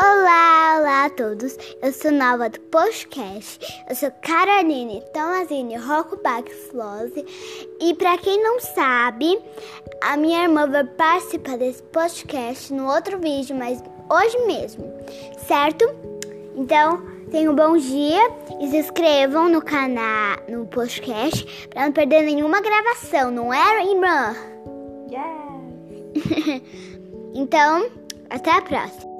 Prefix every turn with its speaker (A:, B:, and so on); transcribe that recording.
A: Olá, olá a todos. Eu sou nova do podcast. Eu sou Caroline Tomazini Rockback Flose. E para quem não sabe, a minha irmã vai participar desse podcast no outro vídeo, mas hoje mesmo, certo? Então, tenham um bom dia e se inscrevam no canal, no podcast, para não perder nenhuma gravação, não é, irmã?
B: Yeah!
A: então, até a próxima.